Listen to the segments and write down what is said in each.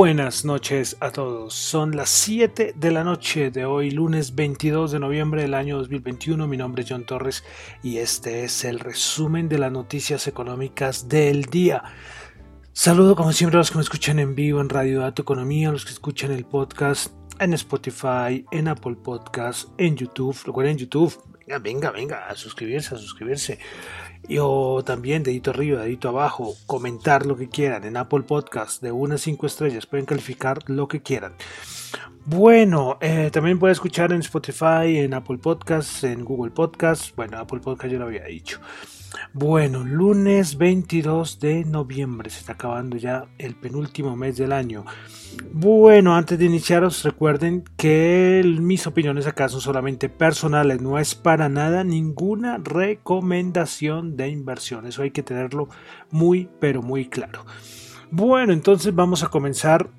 Buenas noches a todos. Son las 7 de la noche de hoy, lunes 22 de noviembre del año 2021. Mi nombre es John Torres y este es el resumen de las noticias económicas del día. Saludo como siempre a los que me escuchan en vivo en Radio Dato Economía, a los que escuchan el podcast en Spotify, en Apple Podcast, en YouTube. Recuerden YouTube. Venga, venga, venga, a suscribirse, a suscribirse o también dedito arriba, dedito abajo, comentar lo que quieran en Apple Podcast de unas 5 estrellas, pueden calificar lo que quieran. Bueno, eh, también pueden escuchar en Spotify, en Apple Podcast, en Google Podcast. Bueno, Apple Podcast ya lo había dicho. Bueno, lunes 22 de noviembre, se está acabando ya el penúltimo mes del año. Bueno, antes de iniciaros, recuerden que mis opiniones acá son solamente personales, no es para nada ninguna recomendación de inversión, eso hay que tenerlo muy, pero muy claro. Bueno, entonces vamos a comenzar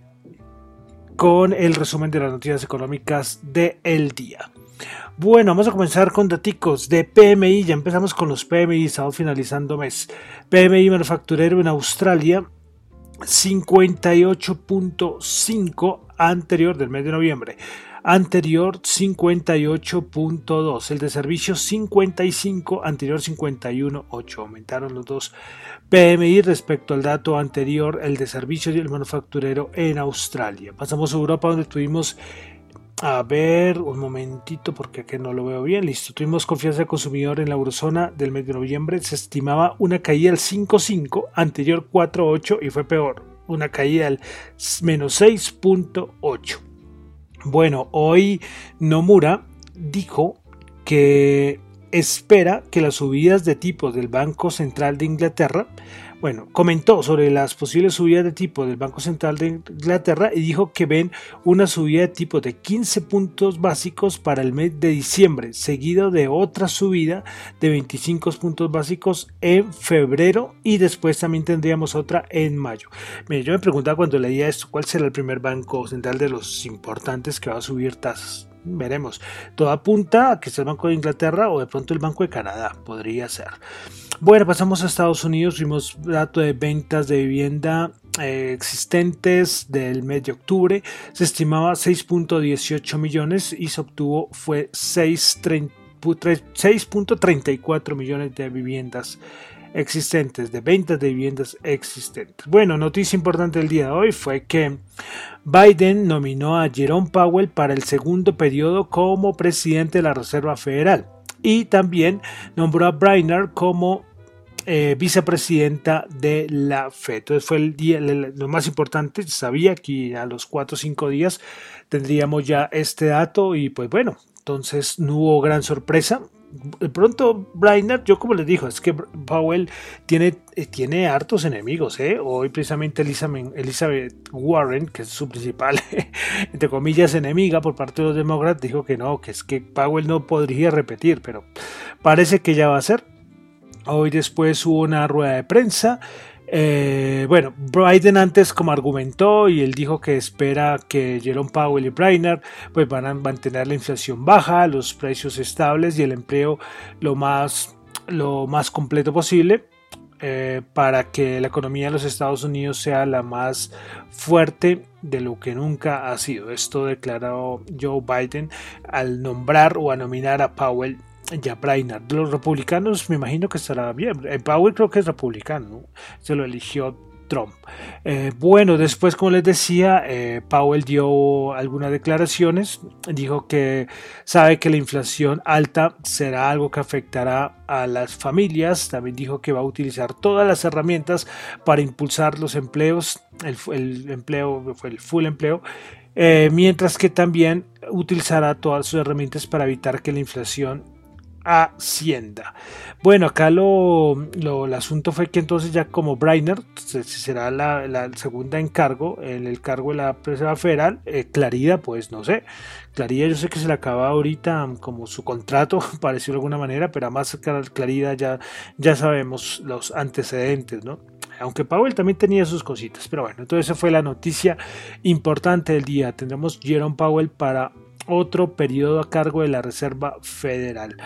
con el resumen de las noticias económicas del día. Bueno, vamos a comenzar con datos de PMI. Ya empezamos con los PMI, estamos finalizando mes. PMI manufacturero en Australia 58.5 anterior del mes de noviembre. Anterior 58.2. El de servicios 55, anterior 51.8. Aumentaron los dos PMI respecto al dato anterior, el de servicios y el manufacturero en Australia. Pasamos a Europa donde tuvimos a ver, un momentito porque aquí no lo veo bien. Listo, tuvimos confianza consumidor en la eurozona del mes de noviembre. Se estimaba una caída del 5.5, anterior 4.8 y fue peor, una caída del menos 6.8. Bueno, hoy Nomura dijo que espera que las subidas de tipos del Banco Central de Inglaterra bueno, comentó sobre las posibles subidas de tipo del Banco Central de Inglaterra y dijo que ven una subida de tipo de 15 puntos básicos para el mes de diciembre, seguido de otra subida de 25 puntos básicos en febrero y después también tendríamos otra en mayo. Mire, yo me preguntaba cuando leía esto, ¿cuál será el primer banco central de los importantes que va a subir tasas? Veremos. Todo apunta a que sea el Banco de Inglaterra o de pronto el Banco de Canadá, podría ser. Bueno, pasamos a Estados Unidos, vimos dato de ventas de vivienda eh, existentes del mes de octubre, se estimaba 6.18 millones y se obtuvo fue 6.34 millones de viviendas existentes, de ventas de viviendas existentes. Bueno, noticia importante del día de hoy fue que Biden nominó a Jerome Powell para el segundo periodo como presidente de la Reserva Federal y también nombró a Brainerd como eh, vicepresidenta de la FED. Entonces fue el día, lo más importante, sabía que a los 4 o 5 días tendríamos ya este dato y pues bueno, entonces no hubo gran sorpresa. De pronto, Brainerd, yo como les digo, es que Powell tiene, eh, tiene hartos enemigos. ¿eh? Hoy precisamente Elizabeth Warren, que es su principal, entre comillas, enemiga por parte de los demócratas, dijo que no, que es que Powell no podría repetir, pero parece que ya va a ser. Hoy después hubo una rueda de prensa. Eh, bueno, Biden antes como argumentó y él dijo que espera que Jerome Powell y Brainerd pues van a mantener la inflación baja, los precios estables y el empleo lo más, lo más completo posible. Eh, para que la economía de los Estados Unidos sea la más fuerte de lo que nunca ha sido. Esto declaró Joe Biden al nombrar o a nominar a Powell ya Brainerd. Los republicanos me imagino que estará bien. Eh, Powell creo que es republicano, se lo eligió Trump. Eh, bueno, después, como les decía, eh, Powell dio algunas declaraciones, dijo que sabe que la inflación alta será algo que afectará a las familias, también dijo que va a utilizar todas las herramientas para impulsar los empleos, el, empleo, fue el full empleo, eh, mientras que también utilizará todas sus herramientas para evitar que la inflación Hacienda. Bueno, acá lo, el asunto fue que entonces ya como Brainer será la, segunda encargo, en el cargo de la Reserva Federal, eh, Clarida, pues no sé, Clarida yo sé que se le acaba ahorita como su contrato, pareció de alguna manera, pero además Clarida ya, ya sabemos los antecedentes, ¿no? Aunque Powell también tenía sus cositas, pero bueno, entonces esa fue la noticia importante del día. Tendremos Jerome Powell para otro periodo a cargo de la Reserva Federal.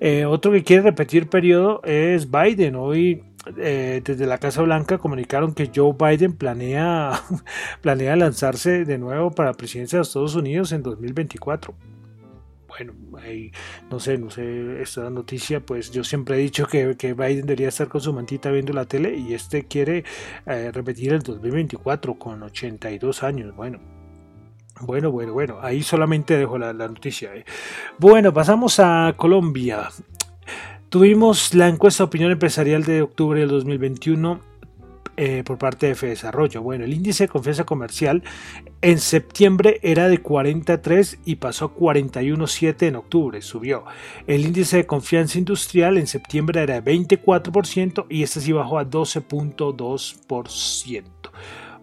Eh, otro que quiere repetir periodo es Biden. Hoy eh, desde la Casa Blanca comunicaron que Joe Biden planea, planea lanzarse de nuevo para la presidencia de Estados Unidos en 2024 bueno, no sé, no sé, esta noticia, pues yo siempre he dicho que, que, Biden debería estar con su mantita viendo la tele y este quiere eh, repetir el 2024 con 82 años. Bueno, bueno, bueno, bueno, ahí solamente dejo la, noticia. Eh. Bueno, pasamos a Colombia. Tuvimos la encuesta de opinión empresarial de octubre del 2021 eh, por parte de Desarrollo. Bueno, el índice de confianza comercial en septiembre era de 43 y pasó a 41.7 en octubre, subió. El índice de confianza industrial en septiembre era de 24% y este sí bajó a 12.2%.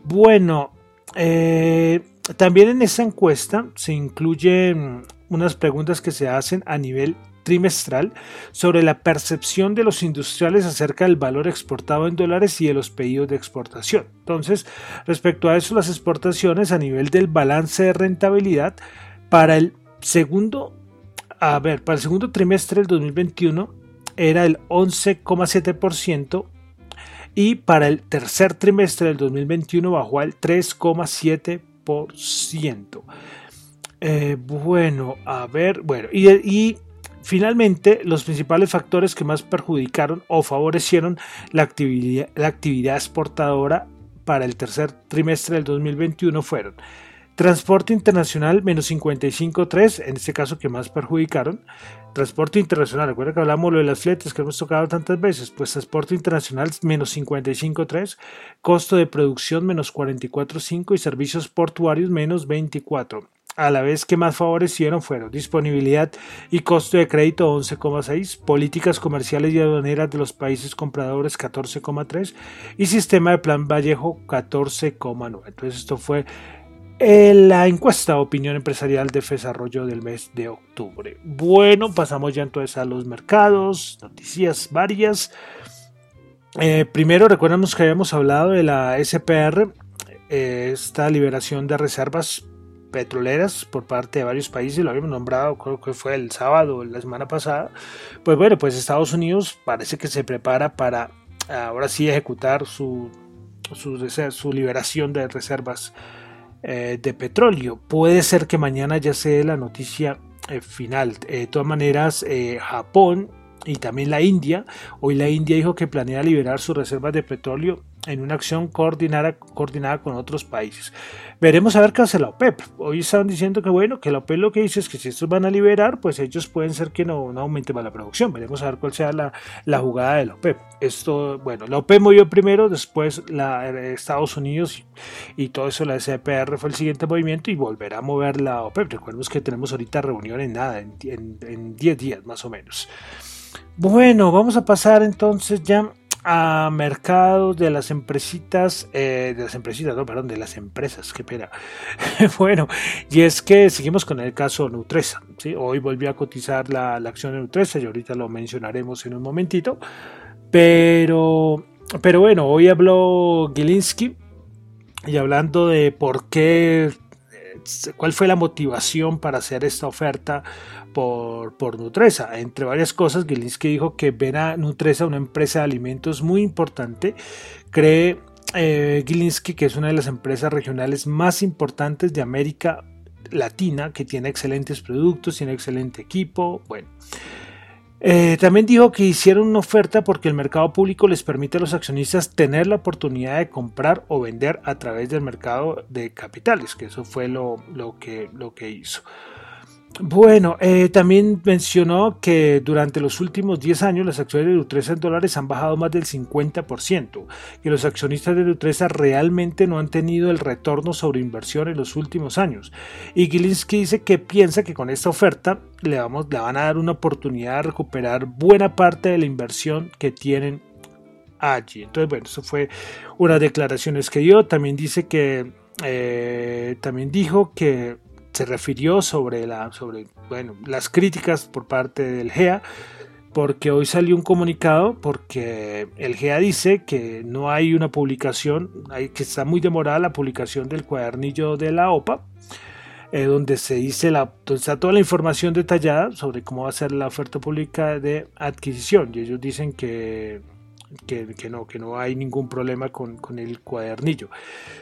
Bueno, eh, también en esta encuesta se incluyen unas preguntas que se hacen a nivel trimestral sobre la percepción de los industriales acerca del valor exportado en dólares y de los pedidos de exportación. Entonces, respecto a eso, las exportaciones a nivel del balance de rentabilidad para el segundo, a ver, para el segundo trimestre del 2021 era el 11,7% y para el tercer trimestre del 2021 bajó al 3,7%. Eh, bueno, a ver, bueno, y, finalmente los principales factores que más perjudicaron o favorecieron la actividad, la actividad exportadora para el tercer trimestre del 2021 fueron Transporte internacional menos 55.3, en este caso que más perjudicaron. Transporte internacional, recuerda que hablamos de las fletes que hemos tocado tantas veces, pues transporte internacional menos 55.3, costo de producción menos 44.5 y servicios portuarios menos 24. A la vez que más favorecieron fueron disponibilidad y costo de crédito 11,6, políticas comerciales y aduaneras de los países compradores 14,3 y sistema de plan Vallejo 14,9. Entonces esto fue la encuesta opinión empresarial de desarrollo del mes de octubre. Bueno, pasamos ya entonces a los mercados, noticias varias. Eh, primero, recordemos que habíamos hablado de la SPR, eh, esta liberación de reservas petroleras por parte de varios países, lo habíamos nombrado, creo que fue el sábado, la semana pasada. Pues bueno, pues Estados Unidos parece que se prepara para ahora sí ejecutar su, su, su liberación de reservas eh, de petróleo. Puede ser que mañana ya sea la noticia eh, final. Eh, de todas maneras, Japón y también la India, hoy la India dijo que planea liberar sus reservas de petróleo en una acción coordinada, coordinada con otros países. Veremos a ver qué hace la OPEP. Hoy están diciendo que bueno, que la OPEP lo que dice es que si estos van a liberar, pues ellos pueden ser que no, no aumente más la producción. Veremos a ver cuál sea la, la, jugada de la OPEP. Esto, bueno, la OPEP movió primero, después la, eh, Estados Unidos y, todo eso, la SPR fue el siguiente movimiento y volverá a mover la OPEP. Recuerden que tenemos ahorita reunión en nada, en 10 días más o menos. Bueno, vamos a pasar entonces ya a mercados de las empresitas, eh, de las empresitas, no, perdón, de las empresas, qué pena. bueno, y es que seguimos con el caso Nutresa. ¿sí? Hoy volvió a cotizar la, acción de Nutresa y ahorita lo mencionaremos en un momentito. Pero, pero bueno, hoy habló Gilinski y hablando de por qué cuál fue la motivación para hacer esta oferta por, por Nutresa. Entre varias cosas, Gilinski dijo que ven a Nutresa una empresa de alimentos muy importante. Cree eh, Gilinski que es una de las empresas regionales más importantes de América Latina, que tiene excelentes productos, tiene excelente equipo. Bueno. Eh, también dijo que hicieron una oferta porque el mercado público les permite a los accionistas tener la oportunidad de comprar o vender a través del mercado de capitales, que eso fue lo, lo, que, lo que hizo. Bueno, eh, también mencionó que durante los últimos 10 años las acciones de Nutresa en dólares han bajado más del 50%, que los accionistas de Nutresa realmente no han tenido el retorno sobre inversión en los últimos años. Y Gilinski dice que piensa que con esta oferta le, vamos, le van a dar una oportunidad de recuperar buena parte de la inversión que tienen allí. Entonces, bueno, eso fue unas declaraciones que dio. También dice que, eh, también dijo que se refirió sobre, la, sobre bueno, las críticas por parte del GEA, porque hoy salió un comunicado, porque el GEA dice que no hay una publicación, hay, que está muy demorada la publicación del cuadernillo de la OPA, eh, donde se dice la, donde está toda la información detallada sobre cómo va a ser la oferta pública de adquisición. Y ellos dicen que, que, que no, que no hay ningún problema con, con, el cuadernillo.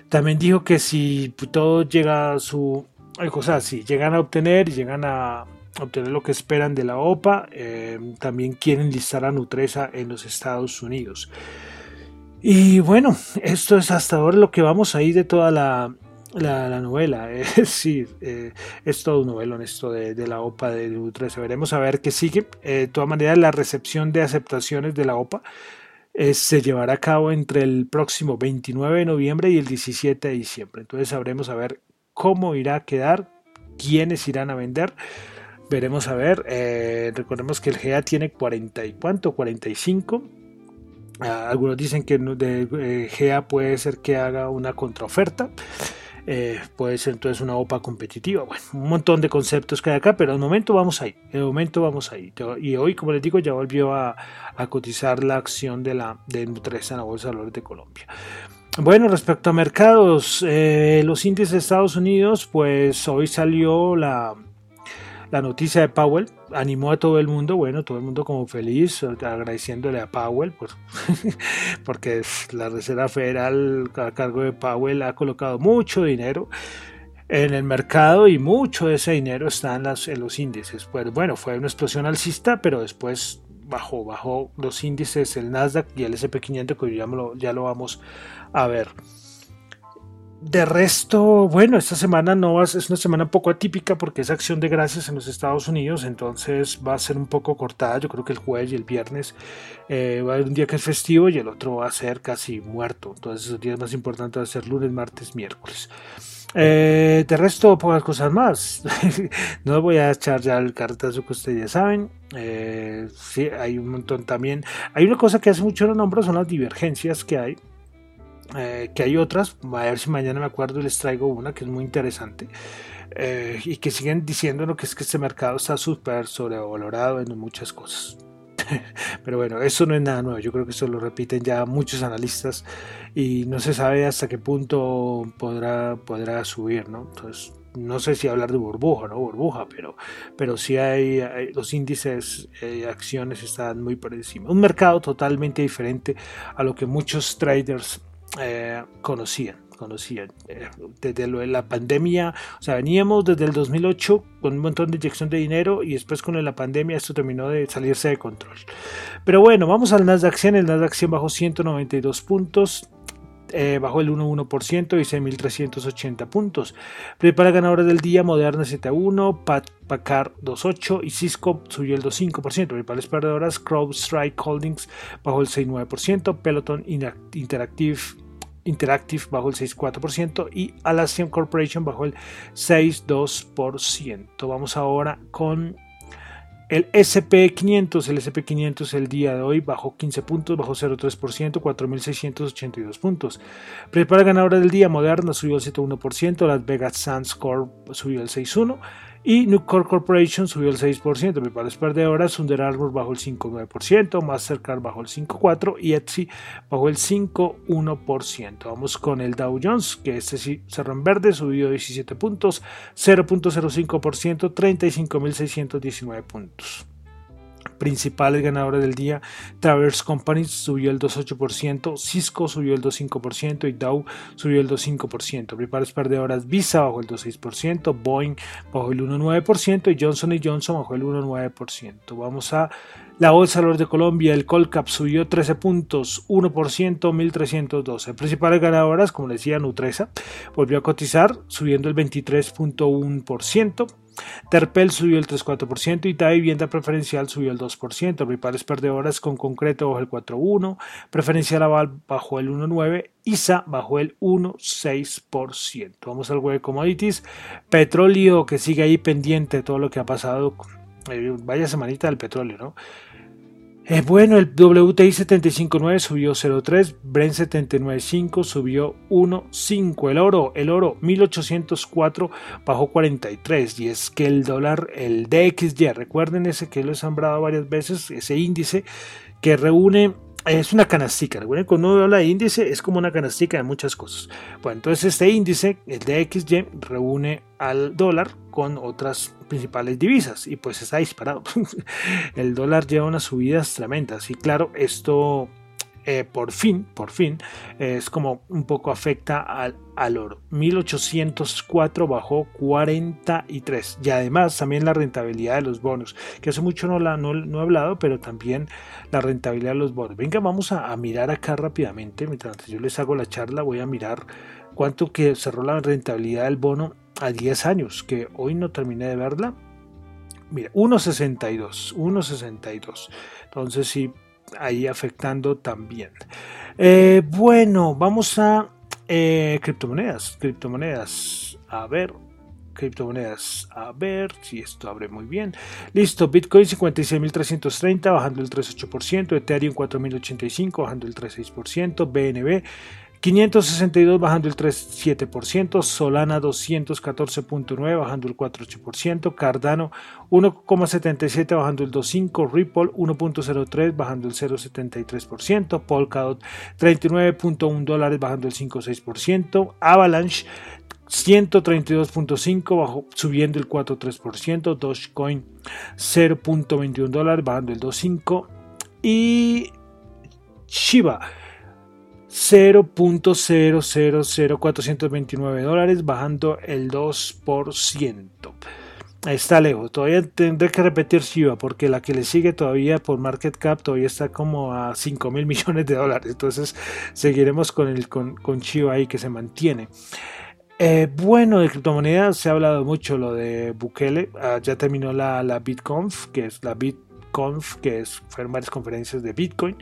También dijo que si todo llega a su cosas si llegan a obtener llegan a obtener lo que esperan de la OPA, eh, también quieren listar a Nutresa en los Estados Unidos. Y bueno, esto es hasta ahora lo que vamos a ir de toda la, la, novela. Es decir, eh, es todo un novelón esto de, la OPA de Nutresa. Veremos a ver qué sigue. Eh, de todas maneras, la recepción de aceptaciones de la OPA se llevará a cabo entre el próximo 29 de noviembre y el 17 de diciembre. Entonces sabremos a ver cómo irá a quedar, quiénes irán a vender. Veremos a ver. Eh, recordemos que el GA tiene 40 y cuánto, 45. Ah, algunos dicen que de eh, GA puede ser que haga una contraoferta. Eh, puede ser entonces una OPA competitiva. Bueno, un montón de conceptos que hay acá, pero de momento vamos ahí. De momento vamos ahí. Y hoy, como les digo, ya volvió a, cotizar la acción de la de Nutresa en la Bolsa de Valores de Colombia. Bueno, respecto a mercados, eh, los índices de Estados Unidos, pues hoy salió la, la noticia de Powell, animó a todo el mundo, bueno, todo el mundo como feliz, agradeciéndole a Powell, pues, porque la Reserva Federal a cargo de Powell ha colocado mucho dinero en el mercado y mucho de ese dinero está en, en los índices. Pues bueno, fue una explosión alcista, pero después bajó, bajó los índices, el Nasdaq y el SP500, que ya lo, ya lo vamos a ver. De resto, bueno, esta semana no va, es una semana poco atípica porque es acción de gracias en los Estados Unidos, entonces va a ser un poco cortada. Yo creo que el jueves y el viernes eh, va a haber un día que es festivo y el otro va a ser casi muerto. Entonces, esos días más importantes van a ser lunes, martes, miércoles. Eh, de resto, pocas cosas más. no voy a echar ya el cartazo que ustedes ya saben. Eh, sí, hay un montón también. Hay una cosa que hace mucho lo nombro, son las divergencias que hay eh, que hay otras, a ver si mañana me acuerdo les traigo una que es muy interesante. Eh, y que siguen diciendo que es que este mercado está súper sobrevalorado en muchas cosas. Pero bueno, eso no es nada nuevo. Yo creo que eso lo repiten ya muchos analistas y no se sabe hasta qué punto podrá, podrá subir, ¿no? Entonces, no sé si hablar de burbuja, ¿no? Burbuja, pero, pero sí hay, los índices eh, acciones están muy por encima. Un mercado totalmente diferente a lo que muchos traders eh, conocían, conocían. Eh, desde lo de la pandemia, o sea, veníamos desde el 2008 con un montón de inyección de dinero y después con la pandemia esto terminó de salirse de control. Pero bueno, vamos al Nasdaq 100, el Nasdaq 100 bajó 192 puntos. Eh, bajó el 1,1% y 6.380 puntos. Prepara ganadores del día, Moderna 7,1, Pacar 2,8 y Cisco subió el 2,5%. Principales perdedoras, CrowdStrike Holdings bajó el 6,9%, Peloton Interactive Interactive bajó el 6,4% y Alassian Corporation bajó el 6,2%. Vamos ahora con el SP500, el SP500 el día de hoy bajó 15 puntos, bajó 0,3%, 4.682 puntos. Prepara ganadora del día, Moderna subió el 7,1%, Las Vegas Sands Corp subió el 6,1%, y Nucor Corporation subió el 6%, principales perdedoras, Under Armour bajó el 5,9%, Mastercard bajó el 5,4% y Etsy bajó el 5,1%. Vamos con el Dow Jones, que este sí cerró en verde, subió 17 puntos, 0,05%, 35.619 puntos. Principales ganadores del día, Traverse Company subió el 2.8%, Cisco subió el 2.5% y Dow subió el 2.5%. Principales perdedoras, Visa bajó el 2.6%, Boeing bajó el 1.9% y Johnson Johnson bajó el 1.9%. Vamos a la Bolsa de Colombia, el Colcap subió 13 puntos, 1%, 1312. Principales ganadoras, como decía, Nutresa volvió a cotizar, subiendo el 23.1%. Terpel subió el 3,4% y Ta Vivienda Preferencial subió el 2%. Principales perdedoras con concreto bajó el 4,1%, Preferencial Aval bajó el 1,9%, ISA bajó el 1,6%. Vamos al web de commodities. Petróleo que sigue ahí pendiente de todo lo que ha pasado. Eh, vaya semanita del petróleo, ¿no? Eh, bueno, el WTI 75.9 subió 0.3, Brent 79.5 subió 1.5, el oro, el oro 1804 bajó 43 y es que el dólar, el DXY, recuerden ese que lo he sembrado varias veces, ese índice que reúne es una canastica. Cuando uno habla de índice, es como una canastica de muchas cosas. Bueno, entonces este índice, el DXY, reúne al dólar con otras principales divisas y pues está disparado. el dólar lleva unas subidas tremendas y claro, esto eh, por fin, por fin, es como un poco afecta al, al, oro. 1804 bajó 43 y además también la rentabilidad de los bonos, que hace mucho no, la, no, he hablado, pero también la rentabilidad de los bonos. Venga, vamos a, a mirar acá rápidamente, mientras yo les hago la charla, voy a mirar cuánto que cerró la rentabilidad del bono a 10 años, que hoy no terminé de verla. Mira, 1.62, 1.62. Entonces sí, ahí afectando también. Eh, bueno, vamos a eh, criptomonedas. Criptomonedas. A ver. Criptomonedas. A ver si esto abre muy bien. Listo. Bitcoin 56.330 bajando el 3.8%. Ethereum 4.085 bajando el 3.6%. BNB 562 bajando el 3,7%, Solana 214.9 bajando el 4,8%, Cardano 1,77 bajando el 2,5%, Ripple 1.03 bajando el 0,73%, Polkadot 39.1 dólares bajando el 5,6%, Avalanche 132.5 bajo, subiendo el 4.3%, Dogecoin 0.21 dólares bajando el 2.5 y Shiba 0.000429 dólares, bajando el 2%. Está lejos, todavía tendré que repetir Shiba porque la que le sigue todavía por market cap todavía está como a 5 mil millones de dólares. Entonces seguiremos con, el, con, con ahí que se mantiene. Eh, bueno, de criptomonedas se ha hablado mucho lo de Bukele. Ah, ya terminó la, la BitConf, que es la BitConf, que es, fueron varias conferencias de Bitcoin.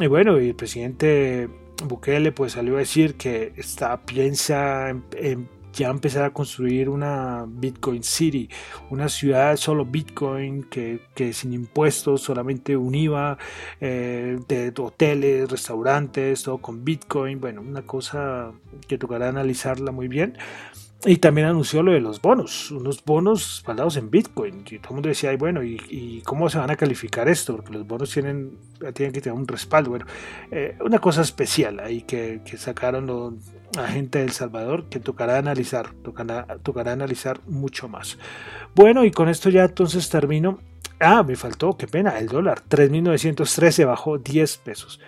Y bueno, el presidente Bukele pues salió a decir que está, piensa en, ya empezar a construir una Bitcoin City, una ciudad solo Bitcoin que, sin impuestos, solamente un IVA, eh, de hoteles, restaurantes, todo con Bitcoin, bueno, una cosa que tocará analizarla muy bien. Y también anunció lo de los bonos, unos bonos respaldados en Bitcoin. Y todo el mundo decía, Ay, bueno, ¿y, cómo se van a calificar esto? Porque los bonos tienen, tienen que tener un respaldo. Bueno, eh, una cosa especial ahí que, que sacaron los agentes de El Salvador que tocará analizar, tocará, tocará analizar mucho más. Bueno, y con esto ya entonces termino. Ah, me faltó, qué pena, el dólar. 3.913 bajó 10 pesos.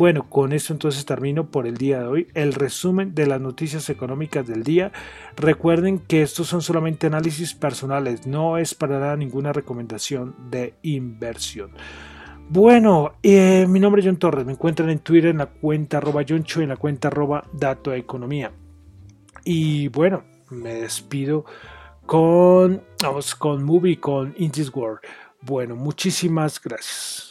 Bueno, con eso entonces termino por el día de hoy el resumen de las noticias económicas del día. Recuerden que estos son solamente análisis personales, no es para dar ninguna recomendación de inversión. Bueno, eh, mi nombre es John Torres, me encuentran en Twitter en la cuenta arroba y en la cuenta arroba Dato Economía. Y bueno, me despido con, vamos, con Movie, con In World. Bueno, muchísimas gracias.